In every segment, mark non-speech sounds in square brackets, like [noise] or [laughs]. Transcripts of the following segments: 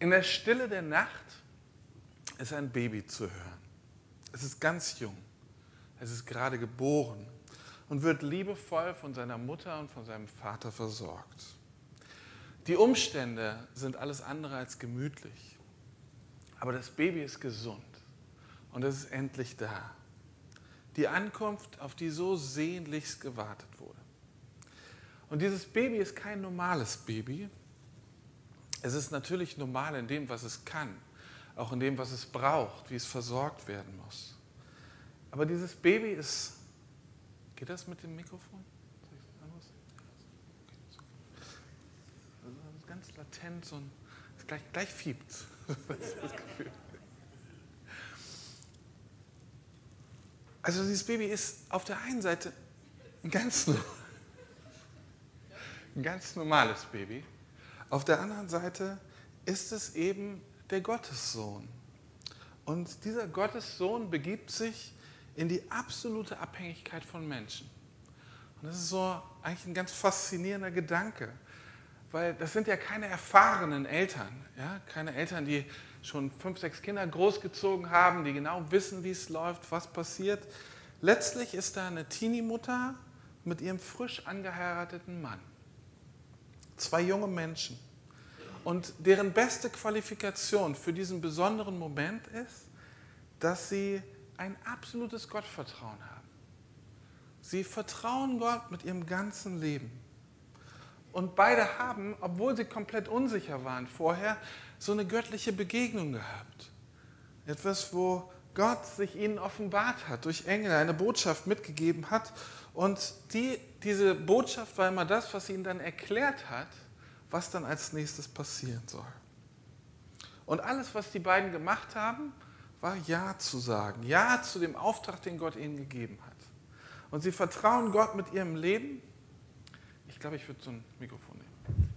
In der Stille der Nacht ist ein Baby zu hören. Es ist ganz jung. Es ist gerade geboren und wird liebevoll von seiner Mutter und von seinem Vater versorgt. Die Umstände sind alles andere als gemütlich. Aber das Baby ist gesund und es ist endlich da. Die Ankunft, auf die so sehnlichst gewartet wurde. Und dieses Baby ist kein normales Baby. Es ist natürlich normal in dem, was es kann, auch in dem, was es braucht, wie es versorgt werden muss. Aber dieses Baby ist. Geht das mit dem Mikrofon? ganz latent, so ein, gleich, gleich fiebt. [laughs] Also dieses Baby ist auf der einen Seite ein ganz, [laughs] ein ganz normales Baby, auf der anderen Seite ist es eben der Gottessohn. Und dieser Gottessohn begibt sich in die absolute Abhängigkeit von Menschen. Und das ist so eigentlich ein ganz faszinierender Gedanke, weil das sind ja keine erfahrenen Eltern, ja? keine Eltern, die schon fünf, sechs Kinder großgezogen haben, die genau wissen, wie es läuft, was passiert. Letztlich ist da eine Teenie-Mutter mit ihrem frisch angeheirateten Mann. Zwei junge Menschen. Und deren beste Qualifikation für diesen besonderen Moment ist, dass sie ein absolutes Gottvertrauen haben. Sie vertrauen Gott mit ihrem ganzen Leben. Und beide haben, obwohl sie komplett unsicher waren vorher, so eine göttliche Begegnung gehabt. Etwas, wo Gott sich ihnen offenbart hat, durch Engel eine Botschaft mitgegeben hat. Und die, diese Botschaft war immer das, was ihnen dann erklärt hat, was dann als nächstes passieren soll. Und alles, was die beiden gemacht haben, war Ja zu sagen. Ja zu dem Auftrag, den Gott ihnen gegeben hat. Und sie vertrauen Gott mit ihrem Leben. Ich glaube, ich würde so ein Mikrofon nehmen.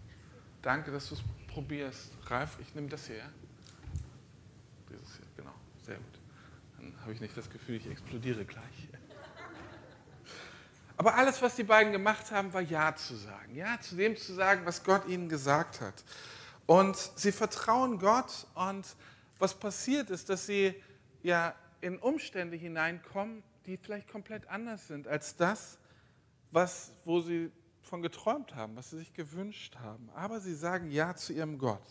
Danke, dass du es probierst. Ralf, ich nehme das hier. Dieses hier, genau. Sehr gut. Dann habe ich nicht das Gefühl, ich explodiere gleich. Aber alles, was die beiden gemacht haben, war Ja zu sagen. Ja zu dem zu sagen, was Gott ihnen gesagt hat. Und sie vertrauen Gott und was passiert ist, dass sie ja in Umstände hineinkommen, die vielleicht komplett anders sind als das, was, wo sie von geträumt haben, was sie sich gewünscht haben. Aber sie sagen Ja zu ihrem Gott.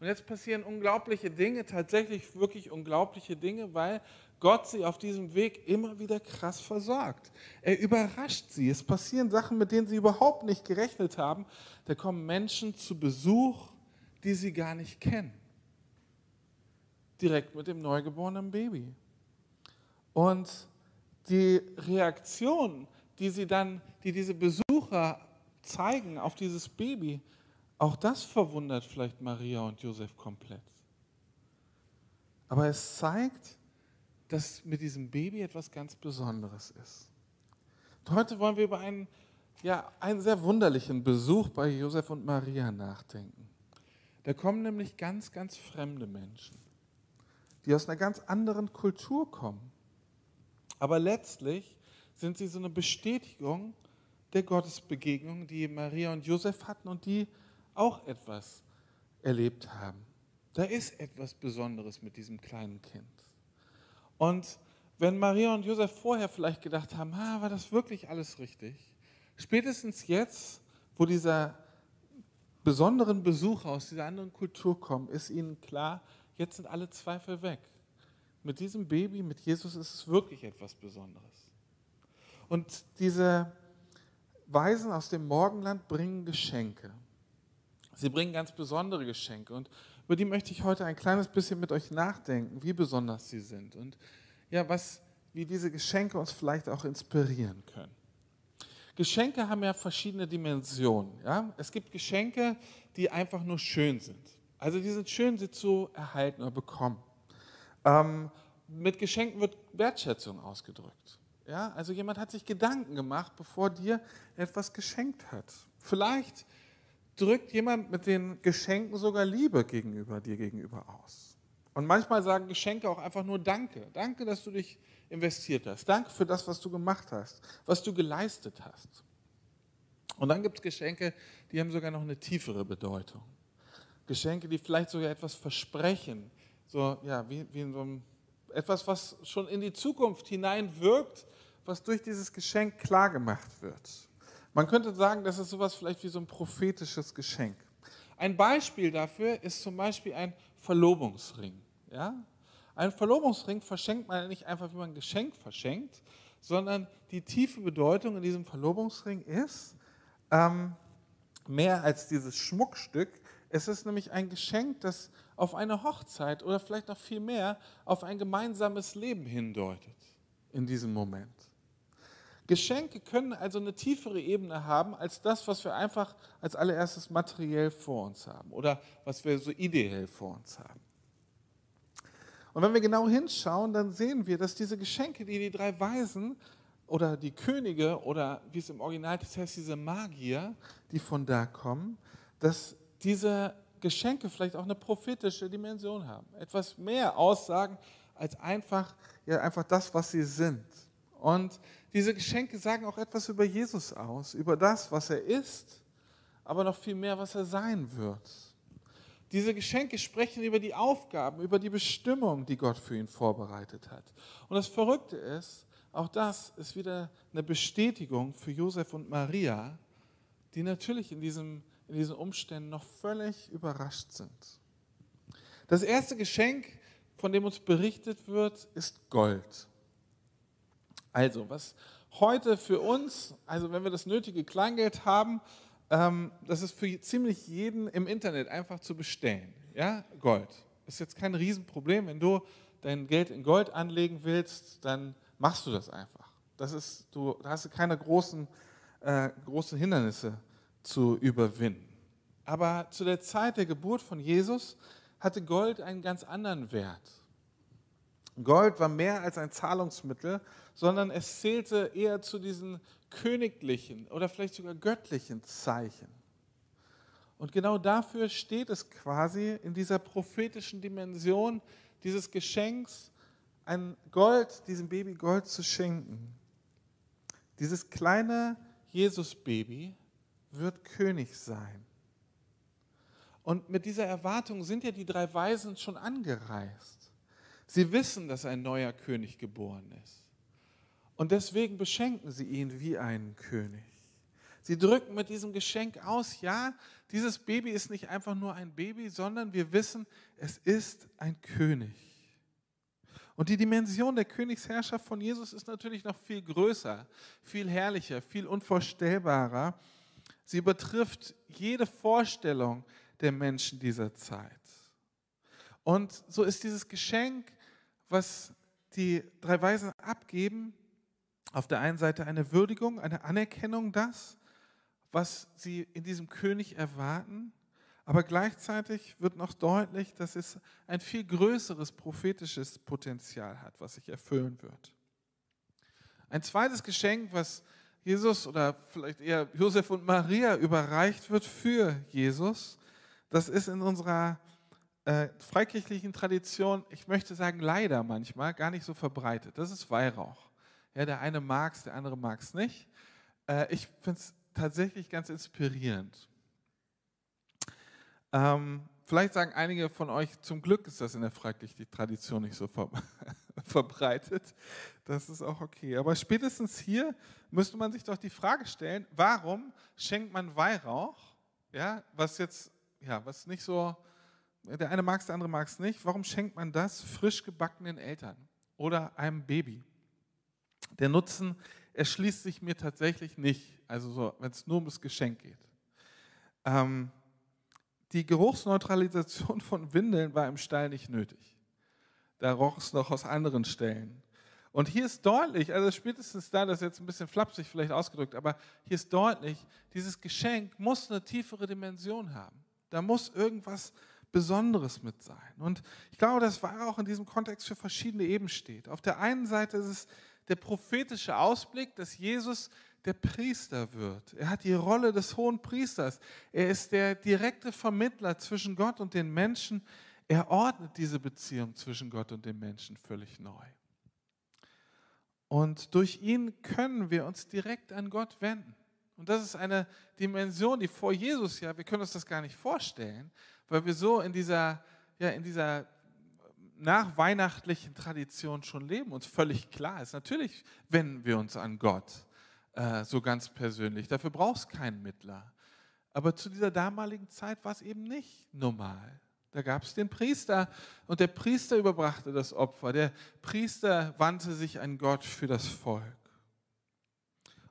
Und jetzt passieren unglaubliche Dinge, tatsächlich wirklich unglaubliche Dinge, weil Gott sie auf diesem Weg immer wieder krass versorgt. Er überrascht sie. Es passieren Sachen, mit denen sie überhaupt nicht gerechnet haben. Da kommen Menschen zu Besuch, die sie gar nicht kennen. Direkt mit dem neugeborenen Baby. Und die Reaktion, die sie dann, die diese Besucher zeigen auf dieses Baby, auch das verwundert vielleicht Maria und Josef komplett. Aber es zeigt, dass mit diesem Baby etwas ganz Besonderes ist. Und heute wollen wir über einen, ja, einen sehr wunderlichen Besuch bei Josef und Maria nachdenken. Da kommen nämlich ganz, ganz fremde Menschen, die aus einer ganz anderen Kultur kommen. Aber letztlich sind sie so eine Bestätigung der Gottesbegegnung, die Maria und Josef hatten und die auch etwas erlebt haben. Da ist etwas Besonderes mit diesem kleinen Kind. Und wenn Maria und Josef vorher vielleicht gedacht haben, ah, war das wirklich alles richtig? Spätestens jetzt, wo dieser besonderen Besucher aus dieser anderen Kultur kommen, ist ihnen klar, jetzt sind alle Zweifel weg. Mit diesem Baby, mit Jesus ist es wirklich etwas Besonderes. Und diese Weisen aus dem Morgenland bringen Geschenke. Sie bringen ganz besondere Geschenke. Und über die möchte ich heute ein kleines bisschen mit euch nachdenken, wie besonders sie sind und ja, was, wie diese Geschenke uns vielleicht auch inspirieren können. Geschenke haben ja verschiedene Dimensionen. Ja? Es gibt Geschenke, die einfach nur schön sind. Also die sind schön, sie zu erhalten oder bekommen. Ähm, mit Geschenken wird Wertschätzung ausgedrückt. Ja? Also jemand hat sich Gedanken gemacht, bevor dir etwas geschenkt hat. Vielleicht drückt jemand mit den Geschenken sogar Liebe gegenüber dir gegenüber aus. Und manchmal sagen Geschenke auch einfach nur Danke. Danke, dass du dich investiert hast. Danke für das, was du gemacht hast, was du geleistet hast. Und dann gibt es Geschenke, die haben sogar noch eine tiefere Bedeutung. Geschenke, die vielleicht sogar etwas versprechen, so ja, wie, wie in so einem, etwas, was schon in die Zukunft hineinwirkt, was durch dieses Geschenk klargemacht wird. Man könnte sagen, das ist sowas vielleicht wie so ein prophetisches Geschenk. Ein Beispiel dafür ist zum Beispiel ein Verlobungsring. Ja? Ein Verlobungsring verschenkt man nicht einfach, wie man ein Geschenk verschenkt, sondern die tiefe Bedeutung in diesem Verlobungsring ist ähm, mehr als dieses Schmuckstück. Es ist nämlich ein Geschenk, das auf eine Hochzeit oder vielleicht noch viel mehr auf ein gemeinsames Leben hindeutet in diesem Moment. Geschenke können also eine tiefere Ebene haben als das, was wir einfach als allererstes materiell vor uns haben oder was wir so ideell vor uns haben. Und wenn wir genau hinschauen, dann sehen wir, dass diese Geschenke, die die drei Weisen oder die Könige oder wie es im Original heißt, diese Magier, die von da kommen, dass diese Geschenke vielleicht auch eine prophetische Dimension haben. Etwas mehr aussagen als einfach, ja, einfach das, was sie sind. Und diese Geschenke sagen auch etwas über Jesus aus, über das, was er ist, aber noch viel mehr, was er sein wird. Diese Geschenke sprechen über die Aufgaben, über die Bestimmung, die Gott für ihn vorbereitet hat. Und das Verrückte ist, auch das ist wieder eine Bestätigung für Josef und Maria, die natürlich in, diesem, in diesen Umständen noch völlig überrascht sind. Das erste Geschenk, von dem uns berichtet wird, ist Gold. Also, was heute für uns, also wenn wir das nötige Kleingeld haben, ähm, das ist für ziemlich jeden im Internet einfach zu bestellen. Ja, Gold. Ist jetzt kein Riesenproblem. Wenn du dein Geld in Gold anlegen willst, dann machst du das einfach. Das ist, du, da hast du keine großen, äh, großen Hindernisse zu überwinden. Aber zu der Zeit der Geburt von Jesus hatte Gold einen ganz anderen Wert. Gold war mehr als ein Zahlungsmittel, sondern es zählte eher zu diesen königlichen oder vielleicht sogar göttlichen Zeichen. Und genau dafür steht es quasi in dieser prophetischen Dimension dieses Geschenks, ein Gold, diesem Baby Gold zu schenken. Dieses kleine Jesus-Baby wird König sein. Und mit dieser Erwartung sind ja die drei Weisen schon angereist. Sie wissen, dass ein neuer König geboren ist. Und deswegen beschenken sie ihn wie einen König. Sie drücken mit diesem Geschenk aus, ja, dieses Baby ist nicht einfach nur ein Baby, sondern wir wissen, es ist ein König. Und die Dimension der Königsherrschaft von Jesus ist natürlich noch viel größer, viel herrlicher, viel unvorstellbarer. Sie übertrifft jede Vorstellung der Menschen dieser Zeit. Und so ist dieses Geschenk, was die drei Weisen abgeben, auf der einen Seite eine Würdigung, eine Anerkennung, das, was sie in diesem König erwarten, aber gleichzeitig wird noch deutlich, dass es ein viel größeres prophetisches Potenzial hat, was sich erfüllen wird. Ein zweites Geschenk, was Jesus oder vielleicht eher Josef und Maria überreicht wird für Jesus, das ist in unserer äh, freikirchlichen Tradition, ich möchte sagen leider manchmal, gar nicht so verbreitet. Das ist Weihrauch. Ja, der eine mag es, der andere mag es nicht. Äh, ich finde es tatsächlich ganz inspirierend. Ähm, vielleicht sagen einige von euch, zum Glück ist das in der freikirchlichen Tradition nicht so ver [laughs] verbreitet. Das ist auch okay. Aber spätestens hier müsste man sich doch die Frage stellen, warum schenkt man Weihrauch, ja, was jetzt, ja, was nicht so, der eine mag es, der andere mag es nicht, warum schenkt man das frisch gebackenen Eltern oder einem Baby? Der Nutzen erschließt sich mir tatsächlich nicht, also so, wenn es nur um das Geschenk geht. Ähm, die Geruchsneutralisation von Windeln war im Stall nicht nötig. Da roch es noch aus anderen Stellen. Und hier ist deutlich, also spätestens da, das ist jetzt ein bisschen flapsig vielleicht ausgedrückt, aber hier ist deutlich, dieses Geschenk muss eine tiefere Dimension haben. Da muss irgendwas Besonderes mit sein. Und ich glaube, das war auch in diesem Kontext für verschiedene Ebenen steht. Auf der einen Seite ist es der prophetische Ausblick, dass Jesus der Priester wird. Er hat die Rolle des hohen Priesters. Er ist der direkte Vermittler zwischen Gott und den Menschen. Er ordnet diese Beziehung zwischen Gott und den Menschen völlig neu. Und durch ihn können wir uns direkt an Gott wenden. Und das ist eine Dimension, die vor Jesus ja, wir können uns das gar nicht vorstellen, weil wir so in dieser, ja, in dieser nachweihnachtlichen Tradition schon leben, uns völlig klar ist. Natürlich wenden wir uns an Gott äh, so ganz persönlich. Dafür brauchst du keinen Mittler. Aber zu dieser damaligen Zeit war es eben nicht normal. Da gab es den Priester und der Priester überbrachte das Opfer. Der Priester wandte sich an Gott für das Volk.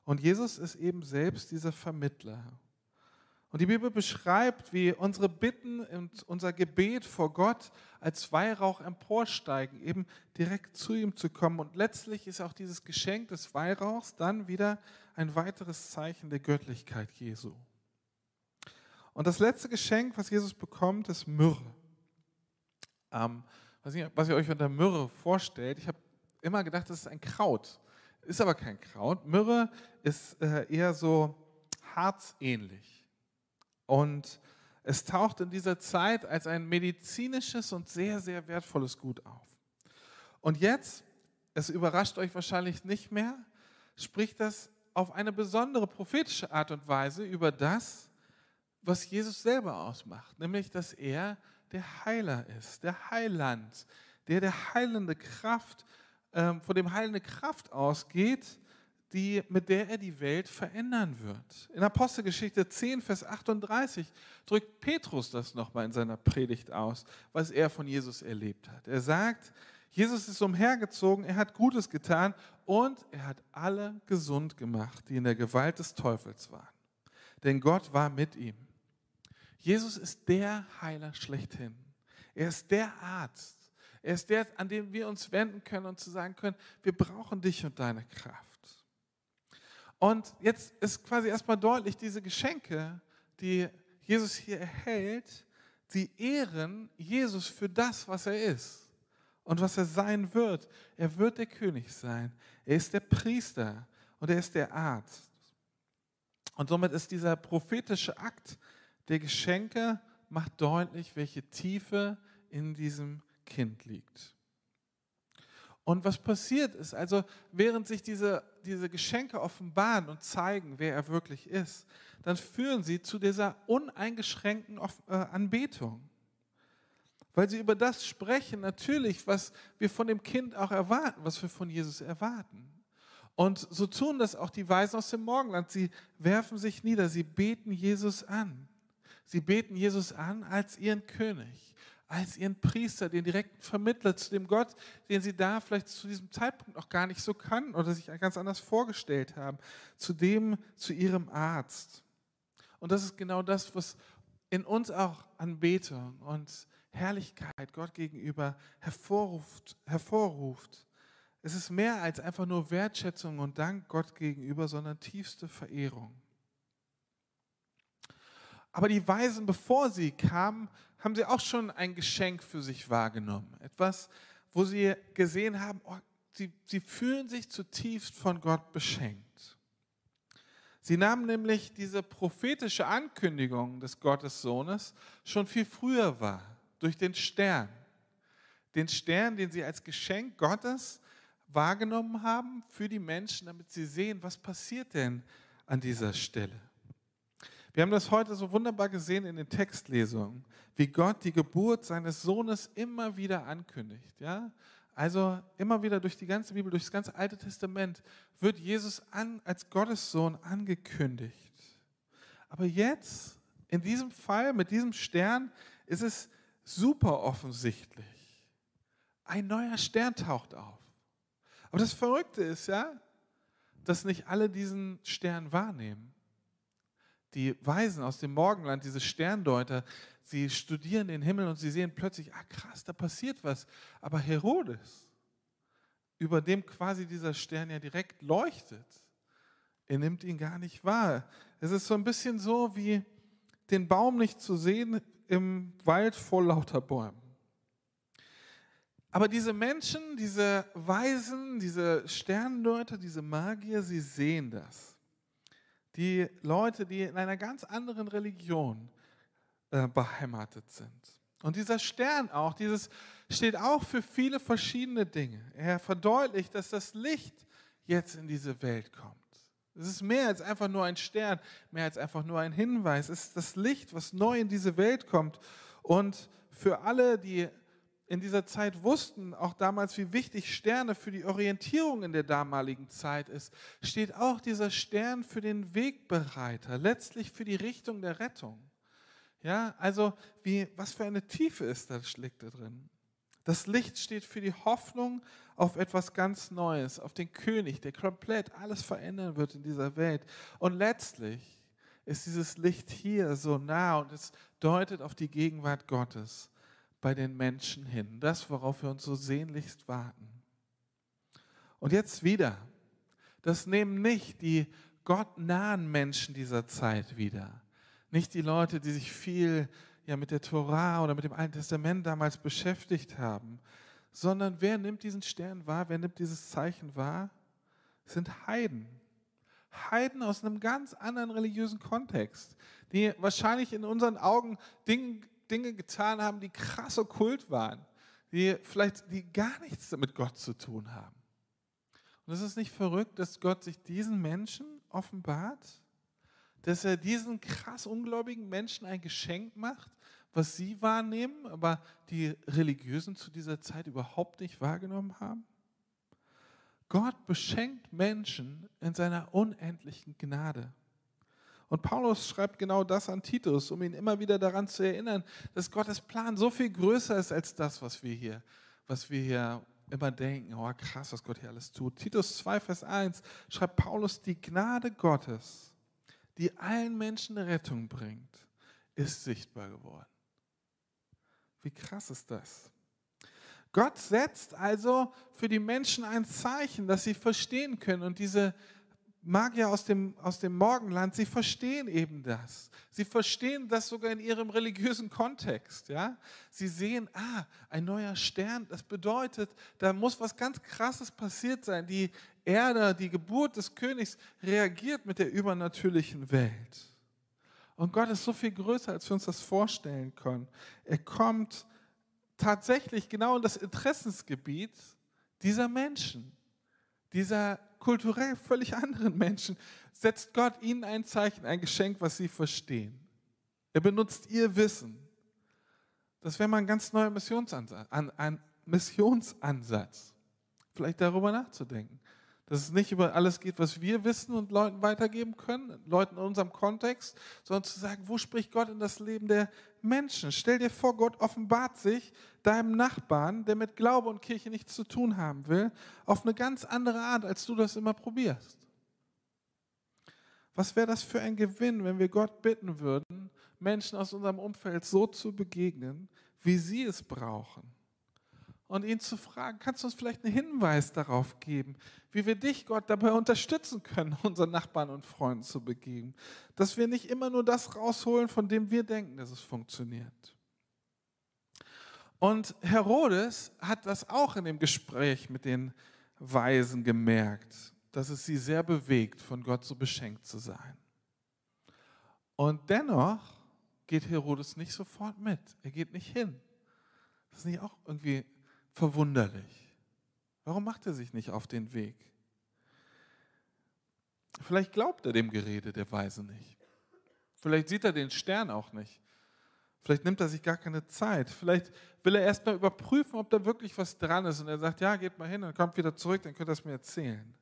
Und Jesus ist eben selbst dieser Vermittler. Und die Bibel beschreibt, wie unsere Bitten und unser Gebet vor Gott als Weihrauch emporsteigen, eben direkt zu ihm zu kommen. Und letztlich ist auch dieses Geschenk des Weihrauchs dann wieder ein weiteres Zeichen der Göttlichkeit Jesu. Und das letzte Geschenk, was Jesus bekommt, ist Myrrhe. Ähm, was, ihr euch unter Myrrhe vorstellt, ich habe immer gedacht, das ist ein Kraut. Ist aber kein Kraut. Myrrhe ist äh, eher so harzähnlich. Und es taucht in dieser Zeit als ein medizinisches und sehr, sehr wertvolles Gut auf. Und jetzt, es überrascht euch wahrscheinlich nicht mehr, spricht das auf eine besondere prophetische Art und Weise über das, was Jesus selber ausmacht, nämlich dass er der Heiler ist, der Heiland, der der heilende Kraft, ähm, von dem heilende Kraft ausgeht, die, mit der er die Welt verändern wird. In Apostelgeschichte 10, Vers 38 drückt Petrus das nochmal in seiner Predigt aus, was er von Jesus erlebt hat. Er sagt, Jesus ist umhergezogen, er hat Gutes getan und er hat alle gesund gemacht, die in der Gewalt des Teufels waren. Denn Gott war mit ihm. Jesus ist der Heiler schlechthin. Er ist der Arzt. Er ist der, an den wir uns wenden können und zu sagen können, wir brauchen dich und deine Kraft. Und jetzt ist quasi erstmal deutlich, diese Geschenke, die Jesus hier erhält, sie ehren Jesus für das, was er ist und was er sein wird. Er wird der König sein. Er ist der Priester und er ist der Arzt. Und somit ist dieser prophetische Akt der Geschenke macht deutlich, welche Tiefe in diesem Kind liegt. Und was passiert ist, also während sich diese, diese Geschenke offenbaren und zeigen, wer er wirklich ist, dann führen sie zu dieser uneingeschränkten äh, Anbetung. Weil sie über das sprechen, natürlich, was wir von dem Kind auch erwarten, was wir von Jesus erwarten. Und so tun das auch die Weisen aus dem Morgenland. Sie werfen sich nieder, sie beten Jesus an. Sie beten Jesus an als ihren König, als ihren Priester, den direkten Vermittler zu dem Gott, den sie da vielleicht zu diesem Zeitpunkt noch gar nicht so kannten oder sich ganz anders vorgestellt haben, zu dem, zu ihrem Arzt. Und das ist genau das, was in uns auch Anbetung und Herrlichkeit Gott gegenüber hervorruft. hervorruft. Es ist mehr als einfach nur Wertschätzung und Dank Gott gegenüber, sondern tiefste Verehrung. Aber die Weisen, bevor sie kamen, haben sie auch schon ein Geschenk für sich wahrgenommen. Etwas, wo sie gesehen haben, oh, sie, sie fühlen sich zutiefst von Gott beschenkt. Sie nahmen nämlich diese prophetische Ankündigung des Gottessohnes schon viel früher wahr, durch den Stern. Den Stern, den sie als Geschenk Gottes wahrgenommen haben für die Menschen, damit sie sehen, was passiert denn an dieser Stelle. Wir haben das heute so wunderbar gesehen in den Textlesungen, wie Gott die Geburt seines Sohnes immer wieder ankündigt. Ja? Also immer wieder durch die ganze Bibel, durch das ganze Alte Testament wird Jesus an, als Gottes Sohn angekündigt. Aber jetzt, in diesem Fall, mit diesem Stern, ist es super offensichtlich. Ein neuer Stern taucht auf. Aber das Verrückte ist ja, dass nicht alle diesen Stern wahrnehmen die Weisen aus dem Morgenland, diese Sterndeuter, sie studieren den Himmel und sie sehen plötzlich, ah krass, da passiert was. Aber Herodes, über dem quasi dieser Stern ja direkt leuchtet, er nimmt ihn gar nicht wahr. Es ist so ein bisschen so wie den Baum nicht zu sehen im Wald voll lauter Bäumen. Aber diese Menschen, diese Weisen, diese Sterndeuter, diese Magier, sie sehen das die Leute, die in einer ganz anderen Religion äh, beheimatet sind. Und dieser Stern auch, dieses steht auch für viele verschiedene Dinge. Er verdeutlicht, dass das Licht jetzt in diese Welt kommt. Es ist mehr als einfach nur ein Stern, mehr als einfach nur ein Hinweis. Es ist das Licht, was neu in diese Welt kommt. Und für alle, die in dieser Zeit wussten, auch damals, wie wichtig Sterne für die Orientierung in der damaligen Zeit ist, steht auch dieser Stern für den Wegbereiter, letztlich für die Richtung der Rettung. Ja, also wie, was für eine Tiefe ist da, schlägt da drin. Das Licht steht für die Hoffnung auf etwas ganz Neues, auf den König, der komplett alles verändern wird in dieser Welt. Und letztlich ist dieses Licht hier so nah und es deutet auf die Gegenwart Gottes bei den Menschen hin. Das, worauf wir uns so sehnlichst warten. Und jetzt wieder. Das nehmen nicht die gottnahen Menschen dieser Zeit wieder. Nicht die Leute, die sich viel ja, mit der Torah oder mit dem Alten Testament damals beschäftigt haben, sondern wer nimmt diesen Stern wahr, wer nimmt dieses Zeichen wahr? Es sind Heiden. Heiden aus einem ganz anderen religiösen Kontext, die wahrscheinlich in unseren Augen Dinge, Dinge getan haben, die krass okkult waren, die vielleicht die gar nichts mit Gott zu tun haben. Und es ist nicht verrückt, dass Gott sich diesen Menschen offenbart, dass er diesen krass ungläubigen Menschen ein Geschenk macht, was sie wahrnehmen, aber die Religiösen zu dieser Zeit überhaupt nicht wahrgenommen haben? Gott beschenkt Menschen in seiner unendlichen Gnade. Und Paulus schreibt genau das an Titus, um ihn immer wieder daran zu erinnern, dass Gottes Plan so viel größer ist als das, was wir hier, was wir hier immer denken. Oh, krass, was Gott hier alles tut. Titus 2, Vers 1 schreibt Paulus, die Gnade Gottes, die allen Menschen Rettung bringt, ist sichtbar geworden. Wie krass ist das? Gott setzt also für die Menschen ein Zeichen, dass sie verstehen können. Und diese Magier aus dem, aus dem Morgenland, sie verstehen eben das. Sie verstehen das sogar in ihrem religiösen Kontext. Ja? Sie sehen, ah, ein neuer Stern, das bedeutet, da muss was ganz Krasses passiert sein. Die Erde, die Geburt des Königs reagiert mit der übernatürlichen Welt. Und Gott ist so viel größer, als wir uns das vorstellen können. Er kommt tatsächlich genau in das Interessensgebiet dieser Menschen, dieser kulturell völlig anderen Menschen, setzt Gott ihnen ein Zeichen, ein Geschenk, was sie verstehen. Er benutzt ihr Wissen. Das wäre mal ein ganz neuer Missionsansatz, ein Missionsansatz. Vielleicht darüber nachzudenken dass es nicht über alles geht, was wir wissen und Leuten weitergeben können, Leuten in unserem Kontext, sondern zu sagen, wo spricht Gott in das Leben der Menschen? Stell dir vor, Gott offenbart sich deinem Nachbarn, der mit Glaube und Kirche nichts zu tun haben will, auf eine ganz andere Art, als du das immer probierst. Was wäre das für ein Gewinn, wenn wir Gott bitten würden, Menschen aus unserem Umfeld so zu begegnen, wie sie es brauchen? Und ihn zu fragen, kannst du uns vielleicht einen Hinweis darauf geben, wie wir dich, Gott, dabei unterstützen können, [laughs] unseren Nachbarn und Freunden zu begegnen. Dass wir nicht immer nur das rausholen, von dem wir denken, dass es funktioniert. Und Herodes hat das auch in dem Gespräch mit den Weisen gemerkt, dass es sie sehr bewegt, von Gott so beschenkt zu sein. Und dennoch geht Herodes nicht sofort mit. Er geht nicht hin. Das ist nicht auch irgendwie verwunderlich. Warum macht er sich nicht auf den Weg? Vielleicht glaubt er dem Gerede der Weise nicht. Vielleicht sieht er den Stern auch nicht. Vielleicht nimmt er sich gar keine Zeit. Vielleicht will er erst mal überprüfen, ob da wirklich was dran ist. Und er sagt, ja, geht mal hin und kommt wieder zurück, dann könnt ihr es mir erzählen.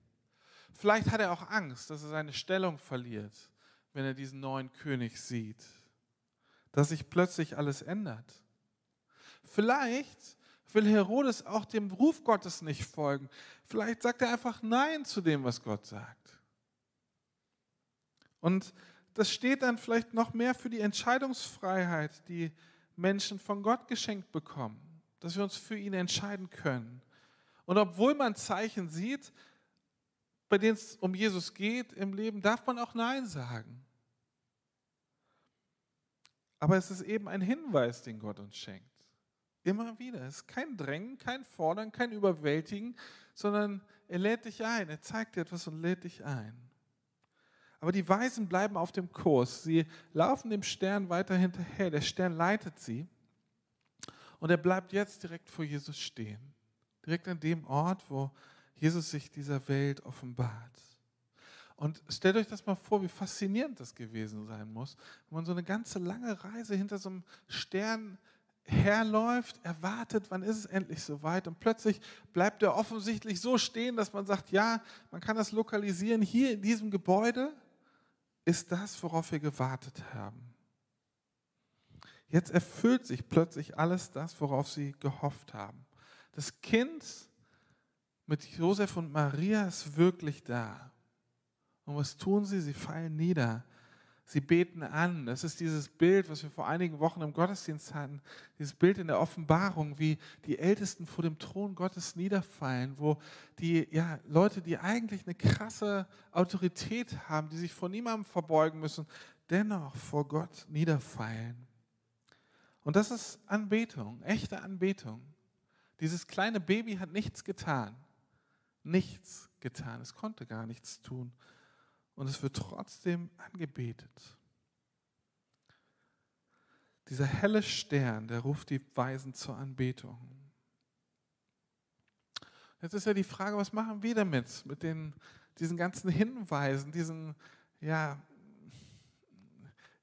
Vielleicht hat er auch Angst, dass er seine Stellung verliert, wenn er diesen neuen König sieht. Dass sich plötzlich alles ändert. Vielleicht will Herodes auch dem Ruf Gottes nicht folgen. Vielleicht sagt er einfach Nein zu dem, was Gott sagt. Und das steht dann vielleicht noch mehr für die Entscheidungsfreiheit, die Menschen von Gott geschenkt bekommen, dass wir uns für ihn entscheiden können. Und obwohl man Zeichen sieht, bei denen es um Jesus geht im Leben, darf man auch Nein sagen. Aber es ist eben ein Hinweis, den Gott uns schenkt. Immer wieder. Es ist kein Drängen, kein Fordern, kein Überwältigen, sondern er lädt dich ein. Er zeigt dir etwas und lädt dich ein. Aber die Weisen bleiben auf dem Kurs. Sie laufen dem Stern weiter hinterher. Der Stern leitet sie. Und er bleibt jetzt direkt vor Jesus stehen. Direkt an dem Ort, wo Jesus sich dieser Welt offenbart. Und stellt euch das mal vor, wie faszinierend das gewesen sein muss, wenn man so eine ganze lange Reise hinter so einem Stern herläuft, er wartet, wann ist es endlich soweit und plötzlich bleibt er offensichtlich so stehen, dass man sagt, ja, man kann das lokalisieren, hier in diesem Gebäude ist das, worauf wir gewartet haben. Jetzt erfüllt sich plötzlich alles das, worauf sie gehofft haben. Das Kind mit Josef und Maria ist wirklich da. Und was tun sie? Sie fallen nieder. Sie beten an. Das ist dieses Bild, was wir vor einigen Wochen im Gottesdienst hatten. Dieses Bild in der Offenbarung, wie die Ältesten vor dem Thron Gottes niederfallen, wo die ja, Leute, die eigentlich eine krasse Autorität haben, die sich vor niemandem verbeugen müssen, dennoch vor Gott niederfallen. Und das ist Anbetung, echte Anbetung. Dieses kleine Baby hat nichts getan. Nichts getan. Es konnte gar nichts tun und es wird trotzdem angebetet. Dieser helle Stern, der ruft die Weisen zur Anbetung. Jetzt ist ja die Frage, was machen wir damit, mit den, diesen ganzen Hinweisen, diesen, ja,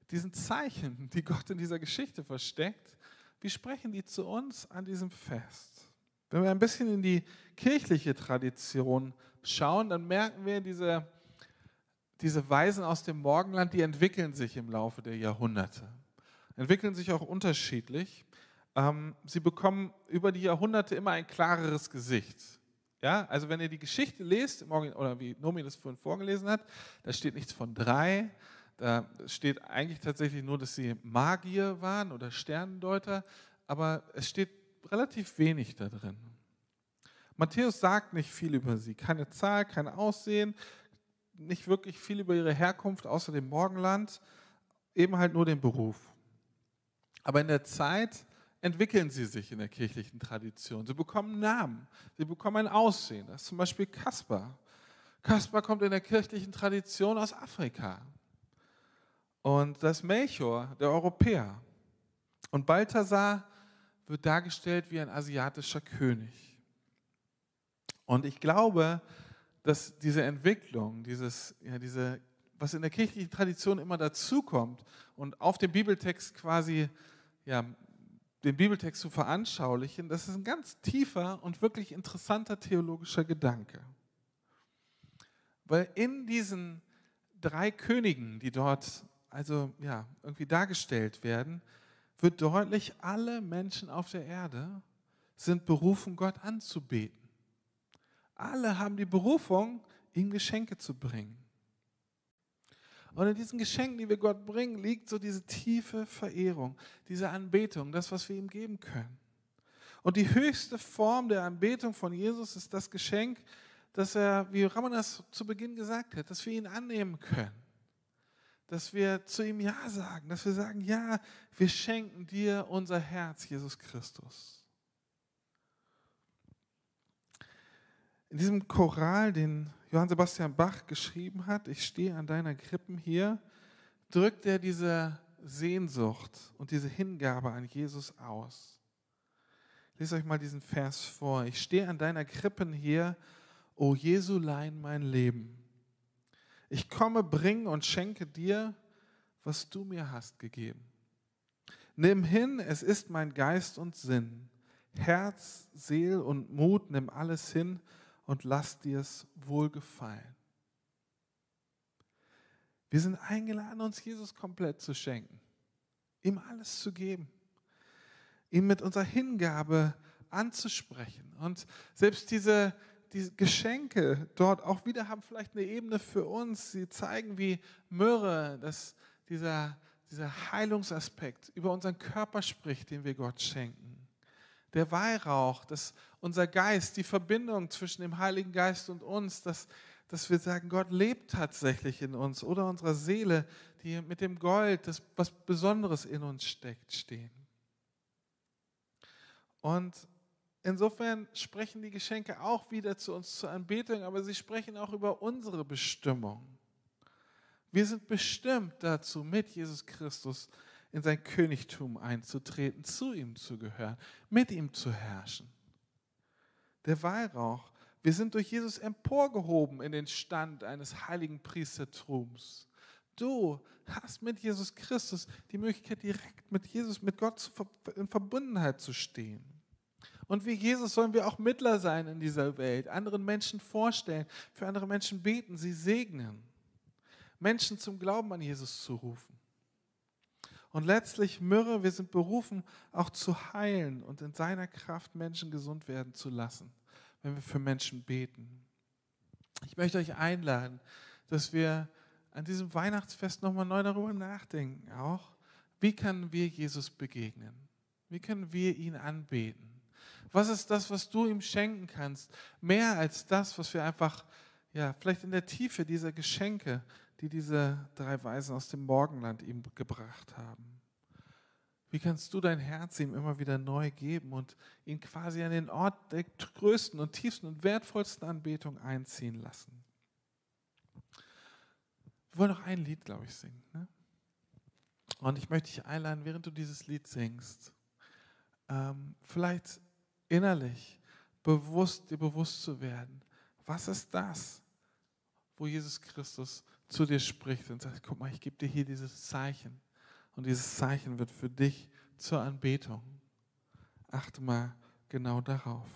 diesen Zeichen, die Gott in dieser Geschichte versteckt. Wie sprechen die zu uns an diesem Fest? Wenn wir ein bisschen in die kirchliche Tradition schauen, dann merken wir diese diese Weisen aus dem Morgenland, die entwickeln sich im Laufe der Jahrhunderte, entwickeln sich auch unterschiedlich. Ähm, sie bekommen über die Jahrhunderte immer ein klareres Gesicht. Ja, also wenn ihr die Geschichte lest, oder wie Nomi das vorhin vorgelesen hat, da steht nichts von drei, da steht eigentlich tatsächlich nur, dass sie Magier waren oder Sternendeuter, aber es steht relativ wenig da drin. Matthäus sagt nicht viel über sie, keine Zahl, kein Aussehen, nicht wirklich viel über ihre Herkunft außer dem Morgenland, eben halt nur den Beruf. Aber in der Zeit entwickeln sie sich in der kirchlichen Tradition. Sie bekommen Namen, sie bekommen ein Aussehen. Das ist zum Beispiel Kaspar. Kaspar kommt in der kirchlichen Tradition aus Afrika. Und das Melchior, der Europäer. Und Balthasar wird dargestellt wie ein asiatischer König. Und ich glaube, dass diese Entwicklung, dieses, ja, diese, was in der kirchlichen Tradition immer dazukommt und auf dem Bibeltext quasi, ja, den Bibeltext zu veranschaulichen, das ist ein ganz tiefer und wirklich interessanter theologischer Gedanke. Weil in diesen drei Königen, die dort also ja, irgendwie dargestellt werden, wird deutlich, alle Menschen auf der Erde sind berufen, Gott anzubeten. Alle haben die Berufung, ihm Geschenke zu bringen. Und in diesen Geschenken, die wir Gott bringen, liegt so diese tiefe Verehrung, diese Anbetung, das, was wir ihm geben können. Und die höchste Form der Anbetung von Jesus ist das Geschenk, dass er, wie Ramon das zu Beginn gesagt hat, dass wir ihn annehmen können. Dass wir zu ihm Ja sagen, dass wir sagen, ja, wir schenken dir unser Herz, Jesus Christus. In diesem Choral, den Johann Sebastian Bach geschrieben hat, ich stehe an deiner Krippen hier, drückt er diese Sehnsucht und diese Hingabe an Jesus aus. Lese euch mal diesen Vers vor. Ich stehe an deiner Krippen hier, o Jesulein mein Leben. Ich komme, bring und schenke dir, was du mir hast gegeben. Nimm hin, es ist mein Geist und Sinn. Herz, Seel und Mut, nimm alles hin, und lass dir es wohlgefallen. Wir sind eingeladen, uns Jesus komplett zu schenken, ihm alles zu geben, ihm mit unserer Hingabe anzusprechen. Und selbst diese, diese Geschenke dort auch wieder haben vielleicht eine Ebene für uns. Sie zeigen, wie Myrrhe, dass dieser, dieser Heilungsaspekt über unseren Körper spricht, den wir Gott schenken der Weihrauch, dass unser Geist, die Verbindung zwischen dem Heiligen Geist und uns, dass, dass wir sagen, Gott lebt tatsächlich in uns oder unserer Seele, die mit dem Gold, das was Besonderes in uns steckt, stehen. Und insofern sprechen die Geschenke auch wieder zu uns zur Anbetung, aber sie sprechen auch über unsere Bestimmung. Wir sind bestimmt dazu, mit Jesus Christus in sein Königtum einzutreten, zu ihm zu gehören, mit ihm zu herrschen. Der Weihrauch, wir sind durch Jesus emporgehoben in den Stand eines heiligen Priestertums. Du hast mit Jesus Christus die Möglichkeit, direkt mit Jesus, mit Gott in Verbundenheit zu stehen. Und wie Jesus sollen wir auch Mittler sein in dieser Welt, anderen Menschen vorstellen, für andere Menschen beten, sie segnen, Menschen zum Glauben an Jesus zu rufen. Und letztlich Myrrhe, wir sind berufen, auch zu heilen und in seiner Kraft Menschen gesund werden zu lassen, wenn wir für Menschen beten. Ich möchte euch einladen, dass wir an diesem Weihnachtsfest nochmal neu darüber nachdenken, auch wie können wir Jesus begegnen? Wie können wir ihn anbeten? Was ist das, was du ihm schenken kannst? Mehr als das, was wir einfach, ja, vielleicht in der Tiefe dieser Geschenke, die diese drei Weisen aus dem Morgenland ihm gebracht haben. Wie kannst du dein Herz ihm immer wieder neu geben und ihn quasi an den Ort der größten und tiefsten und wertvollsten Anbetung einziehen lassen? Wir wollen noch ein Lied, glaube ich, singen. Ne? Und ich möchte dich einladen, während du dieses Lied singst, ähm, vielleicht innerlich bewusst, dir bewusst zu werden, was ist das, wo Jesus Christus zu dir spricht und sagt, guck mal, ich gebe dir hier dieses Zeichen. Und dieses Zeichen wird für dich zur Anbetung. Achte mal genau darauf.